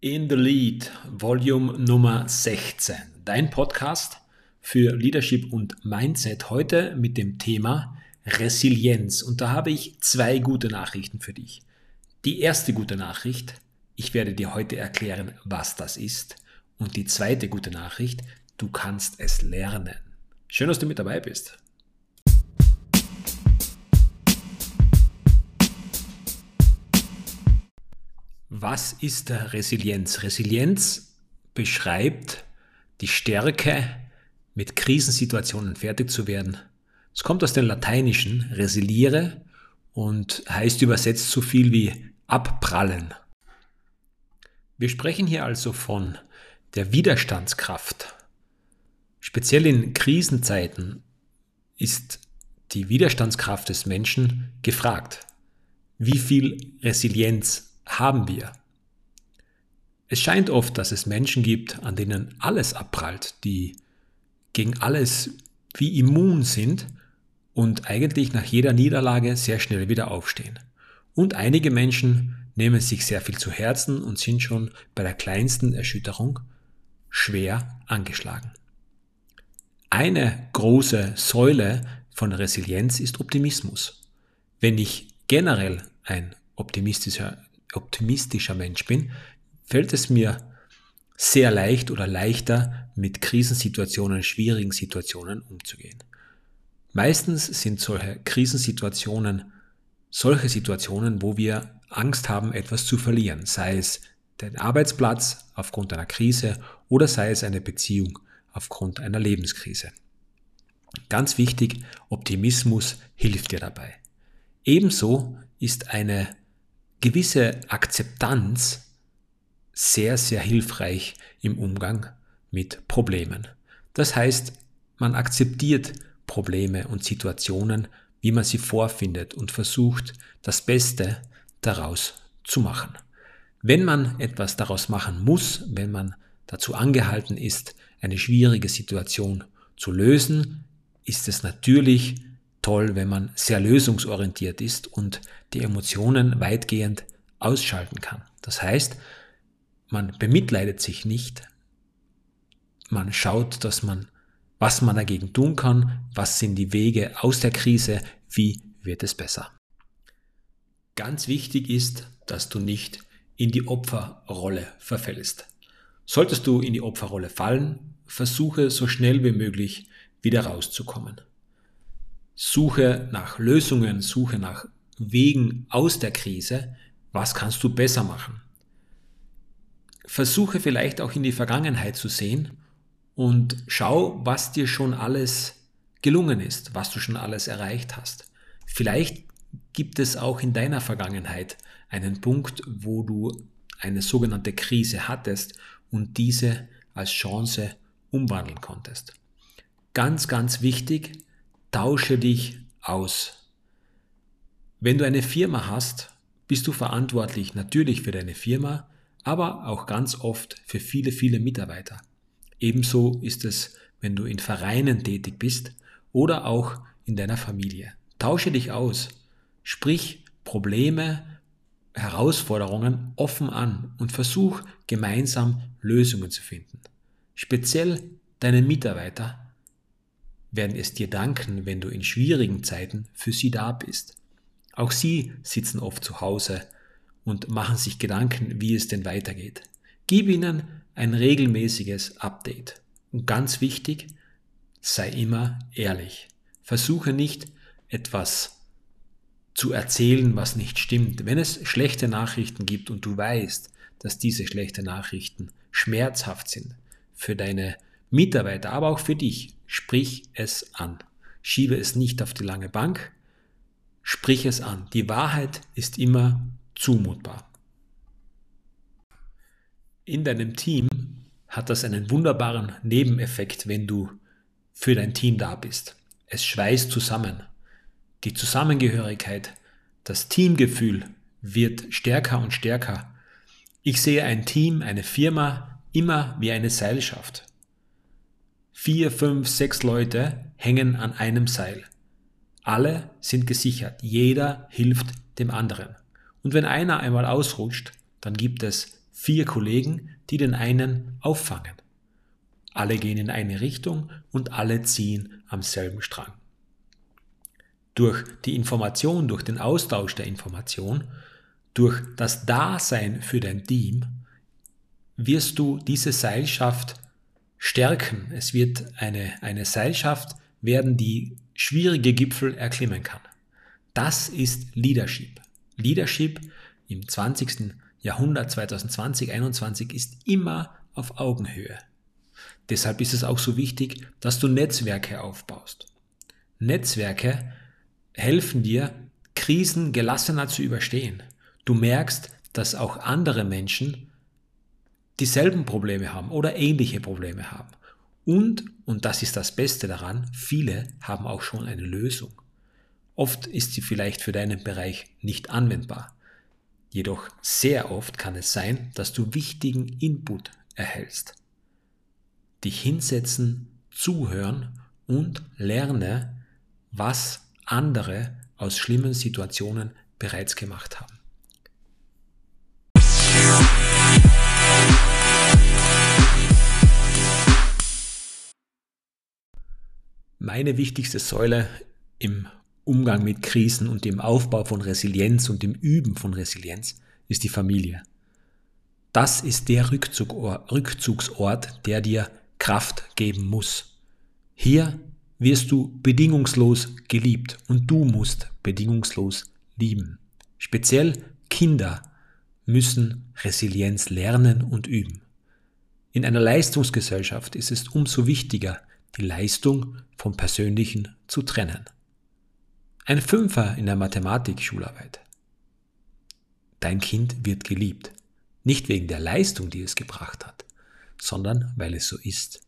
In the Lead, Volume Nummer 16. Dein Podcast für Leadership und Mindset heute mit dem Thema Resilienz. Und da habe ich zwei gute Nachrichten für dich. Die erste gute Nachricht, ich werde dir heute erklären, was das ist. Und die zweite gute Nachricht, du kannst es lernen. Schön, dass du mit dabei bist. Was ist Resilienz? Resilienz beschreibt die Stärke, mit Krisensituationen fertig zu werden. Es kommt aus dem Lateinischen resiliere und heißt übersetzt so viel wie abprallen. Wir sprechen hier also von der Widerstandskraft. Speziell in Krisenzeiten ist die Widerstandskraft des Menschen gefragt. Wie viel Resilienz haben wir. Es scheint oft, dass es Menschen gibt, an denen alles abprallt, die gegen alles wie immun sind und eigentlich nach jeder Niederlage sehr schnell wieder aufstehen. Und einige Menschen nehmen sich sehr viel zu Herzen und sind schon bei der kleinsten Erschütterung schwer angeschlagen. Eine große Säule von Resilienz ist Optimismus. Wenn ich generell ein optimistischer optimistischer Mensch bin, fällt es mir sehr leicht oder leichter, mit Krisensituationen, schwierigen Situationen umzugehen. Meistens sind solche Krisensituationen solche Situationen, wo wir Angst haben, etwas zu verlieren, sei es den Arbeitsplatz aufgrund einer Krise oder sei es eine Beziehung aufgrund einer Lebenskrise. Ganz wichtig, Optimismus hilft dir dabei. Ebenso ist eine gewisse Akzeptanz sehr, sehr hilfreich im Umgang mit Problemen. Das heißt, man akzeptiert Probleme und Situationen, wie man sie vorfindet und versucht, das Beste daraus zu machen. Wenn man etwas daraus machen muss, wenn man dazu angehalten ist, eine schwierige Situation zu lösen, ist es natürlich toll, wenn man sehr lösungsorientiert ist und die Emotionen weitgehend ausschalten kann. Das heißt, man bemitleidet sich nicht, man schaut, dass man, was man dagegen tun kann, was sind die Wege aus der Krise, wie wird es besser. Ganz wichtig ist, dass du nicht in die Opferrolle verfällst. Solltest du in die Opferrolle fallen, versuche so schnell wie möglich wieder rauszukommen. Suche nach Lösungen, suche nach Wegen aus der Krise. Was kannst du besser machen? Versuche vielleicht auch in die Vergangenheit zu sehen und schau, was dir schon alles gelungen ist, was du schon alles erreicht hast. Vielleicht gibt es auch in deiner Vergangenheit einen Punkt, wo du eine sogenannte Krise hattest und diese als Chance umwandeln konntest. Ganz, ganz wichtig, tausche dich aus. Wenn du eine Firma hast, bist du verantwortlich natürlich für deine Firma, aber auch ganz oft für viele, viele Mitarbeiter. Ebenso ist es, wenn du in Vereinen tätig bist oder auch in deiner Familie. Tausche dich aus, sprich Probleme, Herausforderungen offen an und versuch gemeinsam Lösungen zu finden. Speziell deine Mitarbeiter werden es dir danken, wenn du in schwierigen Zeiten für sie da bist. Auch sie sitzen oft zu Hause und machen sich Gedanken, wie es denn weitergeht. Gib ihnen ein regelmäßiges Update. Und ganz wichtig, sei immer ehrlich. Versuche nicht etwas zu erzählen, was nicht stimmt. Wenn es schlechte Nachrichten gibt und du weißt, dass diese schlechten Nachrichten schmerzhaft sind für deine Mitarbeiter, aber auch für dich, sprich es an. Schiebe es nicht auf die lange Bank, sprich es an. Die Wahrheit ist immer zumutbar. In deinem Team hat das einen wunderbaren Nebeneffekt, wenn du für dein Team da bist. Es schweißt zusammen. Die Zusammengehörigkeit, das Teamgefühl wird stärker und stärker. Ich sehe ein Team, eine Firma immer wie eine Seilschaft. Vier, fünf, sechs Leute hängen an einem Seil. Alle sind gesichert. Jeder hilft dem anderen. Und wenn einer einmal ausrutscht, dann gibt es vier Kollegen, die den einen auffangen. Alle gehen in eine Richtung und alle ziehen am selben Strang. Durch die Information, durch den Austausch der Information, durch das Dasein für dein Team wirst du diese Seilschaft stärken. Es wird eine, eine Seilschaft werden, die schwierige Gipfel erklimmen kann. Das ist Leadership. Leadership im 20. Jahrhundert 2020, 2021 ist immer auf Augenhöhe. Deshalb ist es auch so wichtig, dass du Netzwerke aufbaust. Netzwerke helfen dir, Krisen gelassener zu überstehen. Du merkst, dass auch andere Menschen dieselben Probleme haben oder ähnliche Probleme haben. Und, und das ist das Beste daran, viele haben auch schon eine Lösung. Oft ist sie vielleicht für deinen Bereich nicht anwendbar. Jedoch sehr oft kann es sein, dass du wichtigen Input erhältst. Dich hinsetzen, zuhören und lerne, was andere aus schlimmen Situationen bereits gemacht haben. Meine wichtigste Säule im Umgang mit Krisen und dem Aufbau von Resilienz und dem Üben von Resilienz ist die Familie. Das ist der Rückzugsort, der dir Kraft geben muss. Hier wirst du bedingungslos geliebt und du musst bedingungslos lieben. Speziell Kinder müssen Resilienz lernen und üben. In einer Leistungsgesellschaft ist es umso wichtiger, die Leistung vom Persönlichen zu trennen. Ein Fünfer in der Mathematik-Schularbeit. Dein Kind wird geliebt, nicht wegen der Leistung, die es gebracht hat, sondern weil es so ist,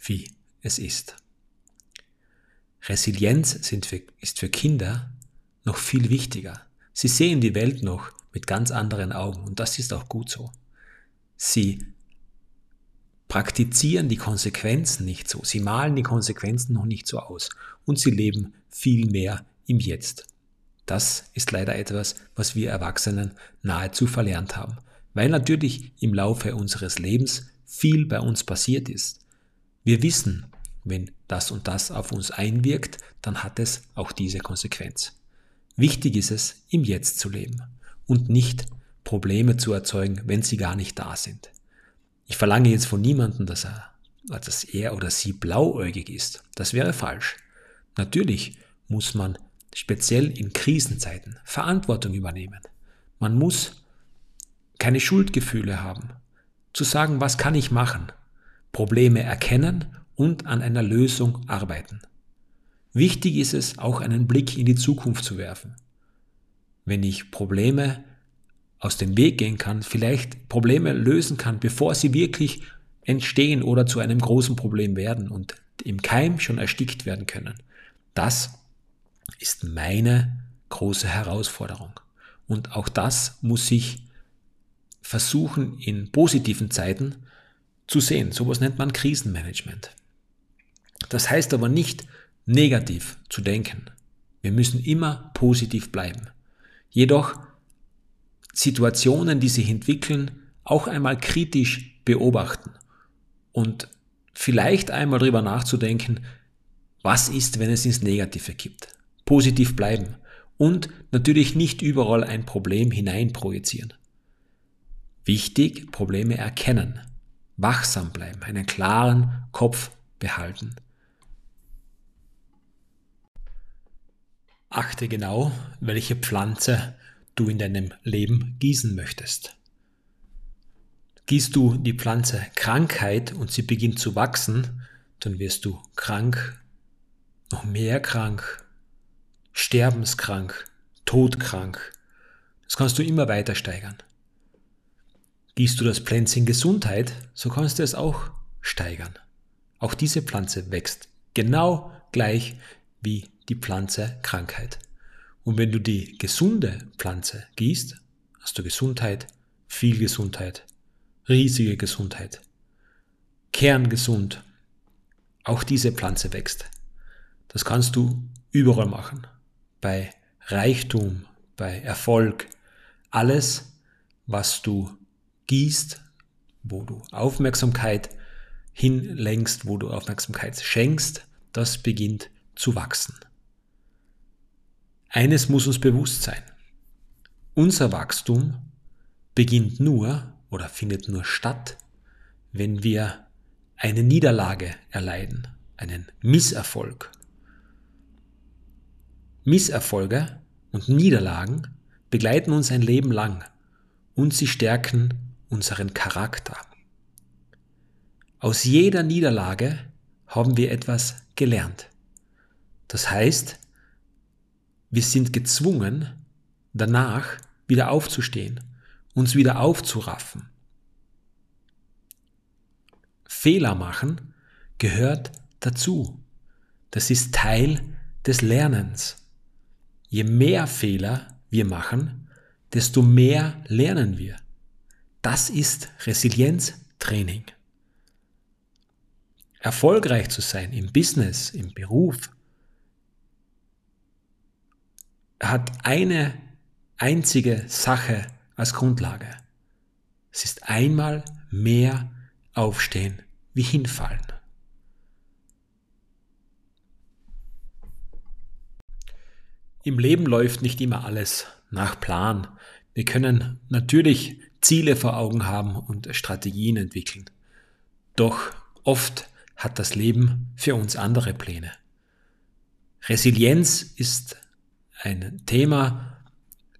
wie es ist. Resilienz für, ist für Kinder noch viel wichtiger. Sie sehen die Welt noch mit ganz anderen Augen und das ist auch gut so. Sie praktizieren die Konsequenzen nicht so. Sie malen die Konsequenzen noch nicht so aus. Und sie leben viel mehr im Jetzt. Das ist leider etwas, was wir Erwachsenen nahezu verlernt haben. Weil natürlich im Laufe unseres Lebens viel bei uns passiert ist. Wir wissen, wenn das und das auf uns einwirkt, dann hat es auch diese Konsequenz. Wichtig ist es, im Jetzt zu leben und nicht Probleme zu erzeugen, wenn sie gar nicht da sind. Ich verlange jetzt von niemandem, dass er, dass er oder sie blauäugig ist. Das wäre falsch. Natürlich muss man speziell in Krisenzeiten Verantwortung übernehmen. Man muss keine Schuldgefühle haben. Zu sagen, was kann ich machen? Probleme erkennen und an einer Lösung arbeiten. Wichtig ist es, auch einen Blick in die Zukunft zu werfen. Wenn ich Probleme aus dem Weg gehen kann, vielleicht Probleme lösen kann, bevor sie wirklich entstehen oder zu einem großen Problem werden und im Keim schon erstickt werden können. Das ist meine große Herausforderung. Und auch das muss ich versuchen in positiven Zeiten zu sehen. Sowas nennt man Krisenmanagement. Das heißt aber nicht negativ zu denken. Wir müssen immer positiv bleiben. Jedoch Situationen, die sich entwickeln, auch einmal kritisch beobachten und vielleicht einmal darüber nachzudenken, was ist, wenn es ins Negative kippt. Positiv bleiben und natürlich nicht überall ein Problem hineinprojizieren. Wichtig, Probleme erkennen, wachsam bleiben, einen klaren Kopf behalten. Achte genau, welche Pflanze du in deinem Leben gießen möchtest. Gießt du die Pflanze Krankheit und sie beginnt zu wachsen, dann wirst du krank, noch mehr krank, sterbenskrank, todkrank. Das kannst du immer weiter steigern. Gießt du das Pflänzchen Gesundheit, so kannst du es auch steigern. Auch diese Pflanze wächst genau gleich wie die Pflanze Krankheit. Und wenn du die gesunde Pflanze gießt, hast du Gesundheit, viel Gesundheit, riesige Gesundheit, kerngesund. Auch diese Pflanze wächst. Das kannst du überall machen. Bei Reichtum, bei Erfolg. Alles, was du gießt, wo du Aufmerksamkeit hinlenkst, wo du Aufmerksamkeit schenkst, das beginnt zu wachsen. Eines muss uns bewusst sein. Unser Wachstum beginnt nur oder findet nur statt, wenn wir eine Niederlage erleiden, einen Misserfolg. Misserfolge und Niederlagen begleiten uns ein Leben lang und sie stärken unseren Charakter. Aus jeder Niederlage haben wir etwas gelernt. Das heißt, wir sind gezwungen, danach wieder aufzustehen, uns wieder aufzuraffen. Fehler machen gehört dazu. Das ist Teil des Lernens. Je mehr Fehler wir machen, desto mehr lernen wir. Das ist Resilienztraining. Erfolgreich zu sein im Business, im Beruf, hat eine einzige Sache als Grundlage. Es ist einmal mehr aufstehen wie hinfallen. Im Leben läuft nicht immer alles nach Plan. Wir können natürlich Ziele vor Augen haben und Strategien entwickeln. Doch oft hat das Leben für uns andere Pläne. Resilienz ist ein Thema,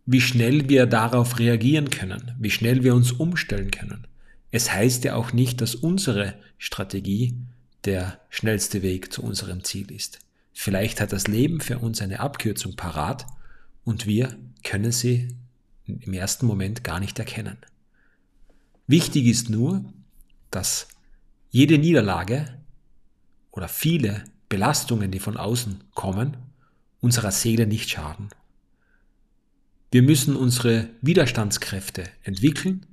wie schnell wir darauf reagieren können, wie schnell wir uns umstellen können. Es heißt ja auch nicht, dass unsere Strategie der schnellste Weg zu unserem Ziel ist. Vielleicht hat das Leben für uns eine Abkürzung parat und wir können sie im ersten Moment gar nicht erkennen. Wichtig ist nur, dass jede Niederlage oder viele Belastungen, die von außen kommen, unserer Seele nicht schaden. Wir müssen unsere Widerstandskräfte entwickeln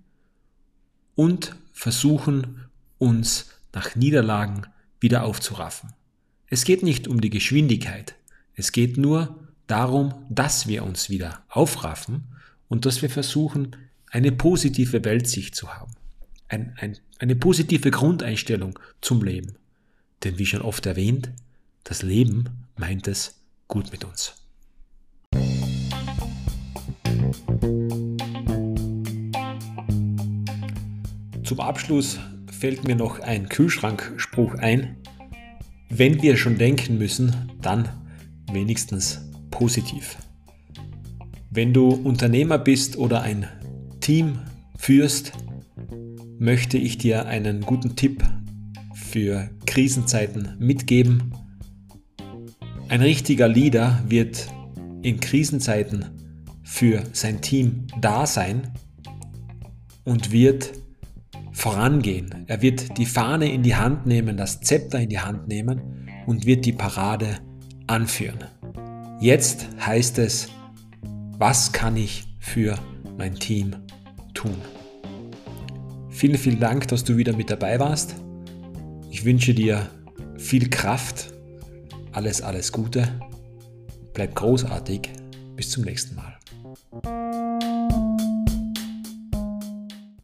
und versuchen, uns nach Niederlagen wieder aufzuraffen. Es geht nicht um die Geschwindigkeit, es geht nur darum, dass wir uns wieder aufraffen und dass wir versuchen, eine positive Weltsicht zu haben, ein, ein, eine positive Grundeinstellung zum Leben. Denn wie schon oft erwähnt, das Leben meint es gut mit uns. Zum Abschluss fällt mir noch ein Kühlschrankspruch ein. Wenn wir schon denken müssen, dann wenigstens positiv. Wenn du Unternehmer bist oder ein Team führst, möchte ich dir einen guten Tipp für Krisenzeiten mitgeben. Ein richtiger Leader wird in Krisenzeiten für sein Team da sein und wird vorangehen. Er wird die Fahne in die Hand nehmen, das Zepter in die Hand nehmen und wird die Parade anführen. Jetzt heißt es, was kann ich für mein Team tun? Vielen, vielen Dank, dass du wieder mit dabei warst. Ich wünsche dir viel Kraft, alles, alles Gute. Bleib großartig. Bis zum nächsten Mal.